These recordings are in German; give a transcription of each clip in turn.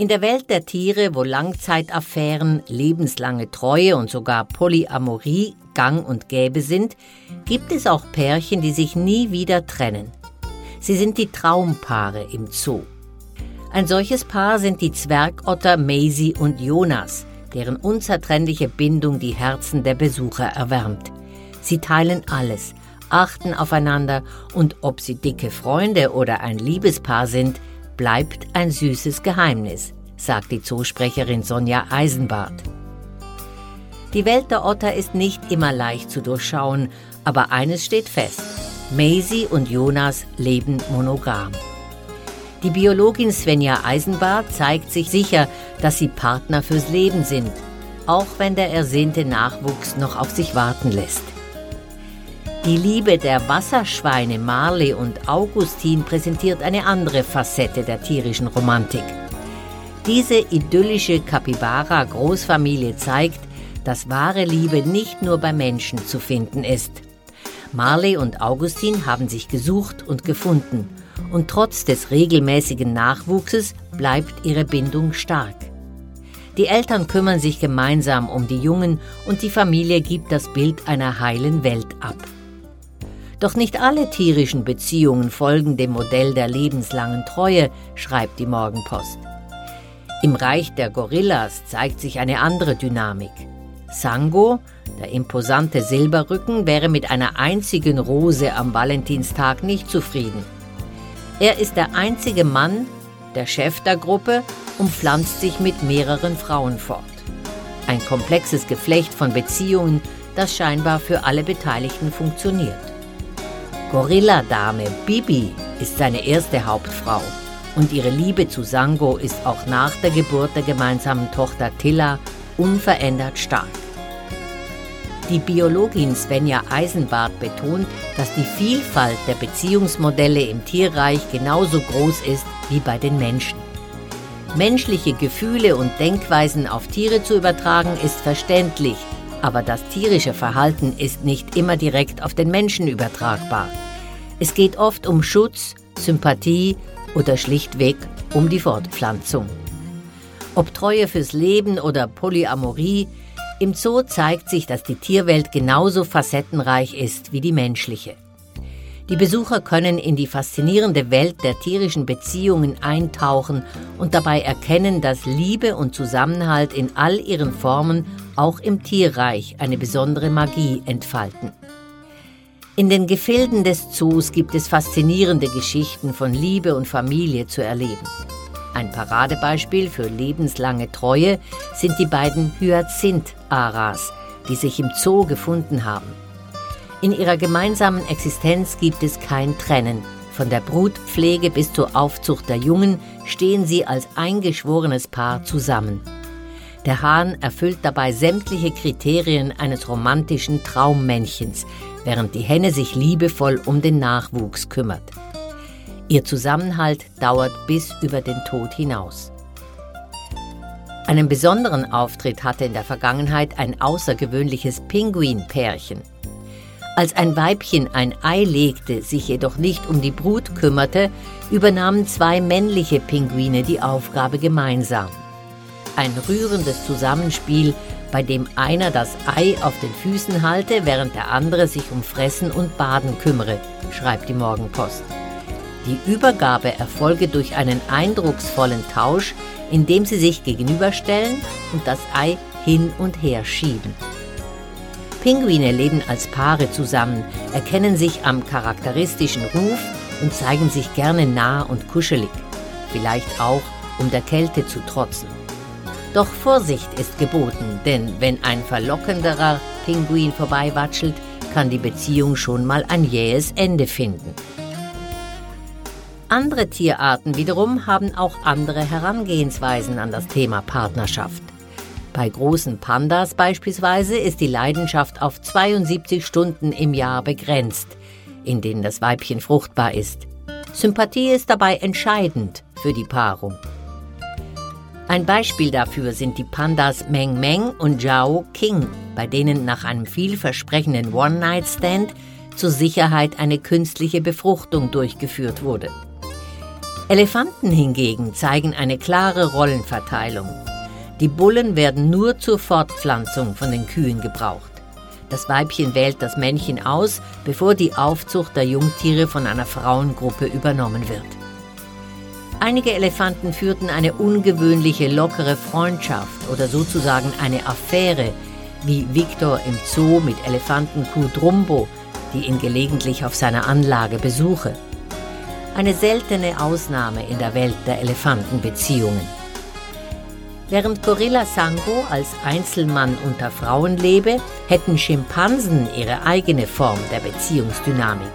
In der Welt der Tiere, wo Langzeitaffären, lebenslange Treue und sogar Polyamorie gang und gäbe sind, gibt es auch Pärchen, die sich nie wieder trennen. Sie sind die Traumpaare im Zoo. Ein solches Paar sind die Zwergotter Maisie und Jonas, deren unzertrennliche Bindung die Herzen der Besucher erwärmt. Sie teilen alles, achten aufeinander und ob sie dicke Freunde oder ein Liebespaar sind, bleibt ein süßes Geheimnis, sagt die Zoosprecherin Sonja Eisenbart. Die Welt der Otter ist nicht immer leicht zu durchschauen, aber eines steht fest. Maisie und Jonas leben monogam. Die Biologin Svenja Eisenbart zeigt sich sicher, dass sie Partner fürs Leben sind, auch wenn der ersehnte Nachwuchs noch auf sich warten lässt. Die Liebe der Wasserschweine Marley und Augustin präsentiert eine andere Facette der tierischen Romantik. Diese idyllische Capybara-Großfamilie zeigt, dass wahre Liebe nicht nur bei Menschen zu finden ist. Marley und Augustin haben sich gesucht und gefunden, und trotz des regelmäßigen Nachwuchses bleibt ihre Bindung stark. Die Eltern kümmern sich gemeinsam um die Jungen und die Familie gibt das Bild einer heilen Welt ab. Doch nicht alle tierischen Beziehungen folgen dem Modell der lebenslangen Treue, schreibt die Morgenpost. Im Reich der Gorillas zeigt sich eine andere Dynamik. Sango, der imposante Silberrücken, wäre mit einer einzigen Rose am Valentinstag nicht zufrieden. Er ist der einzige Mann, der Chef der Gruppe und pflanzt sich mit mehreren Frauen fort. Ein komplexes Geflecht von Beziehungen, das scheinbar für alle Beteiligten funktioniert. Gorilla-Dame Bibi ist seine erste Hauptfrau und ihre Liebe zu Sango ist auch nach der Geburt der gemeinsamen Tochter Tilla unverändert stark. Die Biologin Svenja Eisenbart betont, dass die Vielfalt der Beziehungsmodelle im Tierreich genauso groß ist wie bei den Menschen. Menschliche Gefühle und Denkweisen auf Tiere zu übertragen ist verständlich, aber das tierische Verhalten ist nicht immer direkt auf den Menschen übertragbar. Es geht oft um Schutz, Sympathie oder schlichtweg um die Fortpflanzung. Ob Treue fürs Leben oder Polyamorie, im Zoo zeigt sich, dass die Tierwelt genauso facettenreich ist wie die menschliche. Die Besucher können in die faszinierende Welt der tierischen Beziehungen eintauchen und dabei erkennen, dass Liebe und Zusammenhalt in all ihren Formen auch im Tierreich eine besondere Magie entfalten. In den Gefilden des Zoos gibt es faszinierende Geschichten von Liebe und Familie zu erleben. Ein Paradebeispiel für lebenslange Treue sind die beiden Hyazinth-Aras, die sich im Zoo gefunden haben. In ihrer gemeinsamen Existenz gibt es kein Trennen. Von der Brutpflege bis zur Aufzucht der Jungen stehen sie als eingeschworenes Paar zusammen. Der Hahn erfüllt dabei sämtliche Kriterien eines romantischen Traummännchens, während die Henne sich liebevoll um den Nachwuchs kümmert. Ihr Zusammenhalt dauert bis über den Tod hinaus. Einen besonderen Auftritt hatte in der Vergangenheit ein außergewöhnliches Pinguinpärchen. Als ein Weibchen ein Ei legte, sich jedoch nicht um die Brut kümmerte, übernahmen zwei männliche Pinguine die Aufgabe gemeinsam. Ein rührendes Zusammenspiel, bei dem einer das Ei auf den Füßen halte, während der andere sich um Fressen und Baden kümmere, schreibt die Morgenpost. Die Übergabe erfolge durch einen eindrucksvollen Tausch, indem sie sich gegenüberstellen und das Ei hin und her schieben. Pinguine leben als Paare zusammen, erkennen sich am charakteristischen Ruf und zeigen sich gerne nah und kuschelig, vielleicht auch, um der Kälte zu trotzen. Doch Vorsicht ist geboten, denn wenn ein verlockenderer Pinguin vorbeiwatschelt, kann die Beziehung schon mal ein jähes Ende finden. Andere Tierarten wiederum haben auch andere Herangehensweisen an das Thema Partnerschaft. Bei großen Pandas beispielsweise ist die Leidenschaft auf 72 Stunden im Jahr begrenzt, in denen das Weibchen fruchtbar ist. Sympathie ist dabei entscheidend für die Paarung. Ein Beispiel dafür sind die Pandas Meng Meng und Zhao King, bei denen nach einem vielversprechenden One-Night-Stand zur Sicherheit eine künstliche Befruchtung durchgeführt wurde. Elefanten hingegen zeigen eine klare Rollenverteilung. Die Bullen werden nur zur Fortpflanzung von den Kühen gebraucht. Das Weibchen wählt das Männchen aus, bevor die Aufzucht der Jungtiere von einer Frauengruppe übernommen wird. Einige Elefanten führten eine ungewöhnliche lockere Freundschaft oder sozusagen eine Affäre, wie Victor im Zoo mit Elefantenkuh Drumbo, die ihn gelegentlich auf seiner Anlage besuche eine seltene Ausnahme in der Welt der Elefantenbeziehungen. Während Gorilla Sango als Einzelmann unter Frauen lebe, hätten Schimpansen ihre eigene Form der Beziehungsdynamik,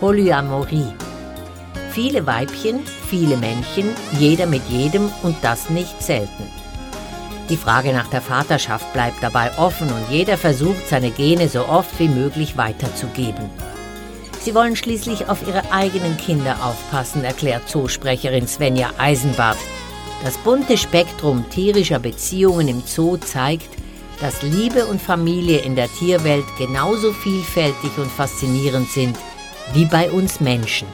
Polyamorie. Viele Weibchen, viele Männchen, jeder mit jedem und das nicht selten. Die Frage nach der Vaterschaft bleibt dabei offen und jeder versucht, seine Gene so oft wie möglich weiterzugeben. Sie wollen schließlich auf ihre eigenen Kinder aufpassen, erklärt Zoosprecherin Svenja Eisenbart. Das bunte Spektrum tierischer Beziehungen im Zoo zeigt, dass Liebe und Familie in der Tierwelt genauso vielfältig und faszinierend sind wie bei uns Menschen.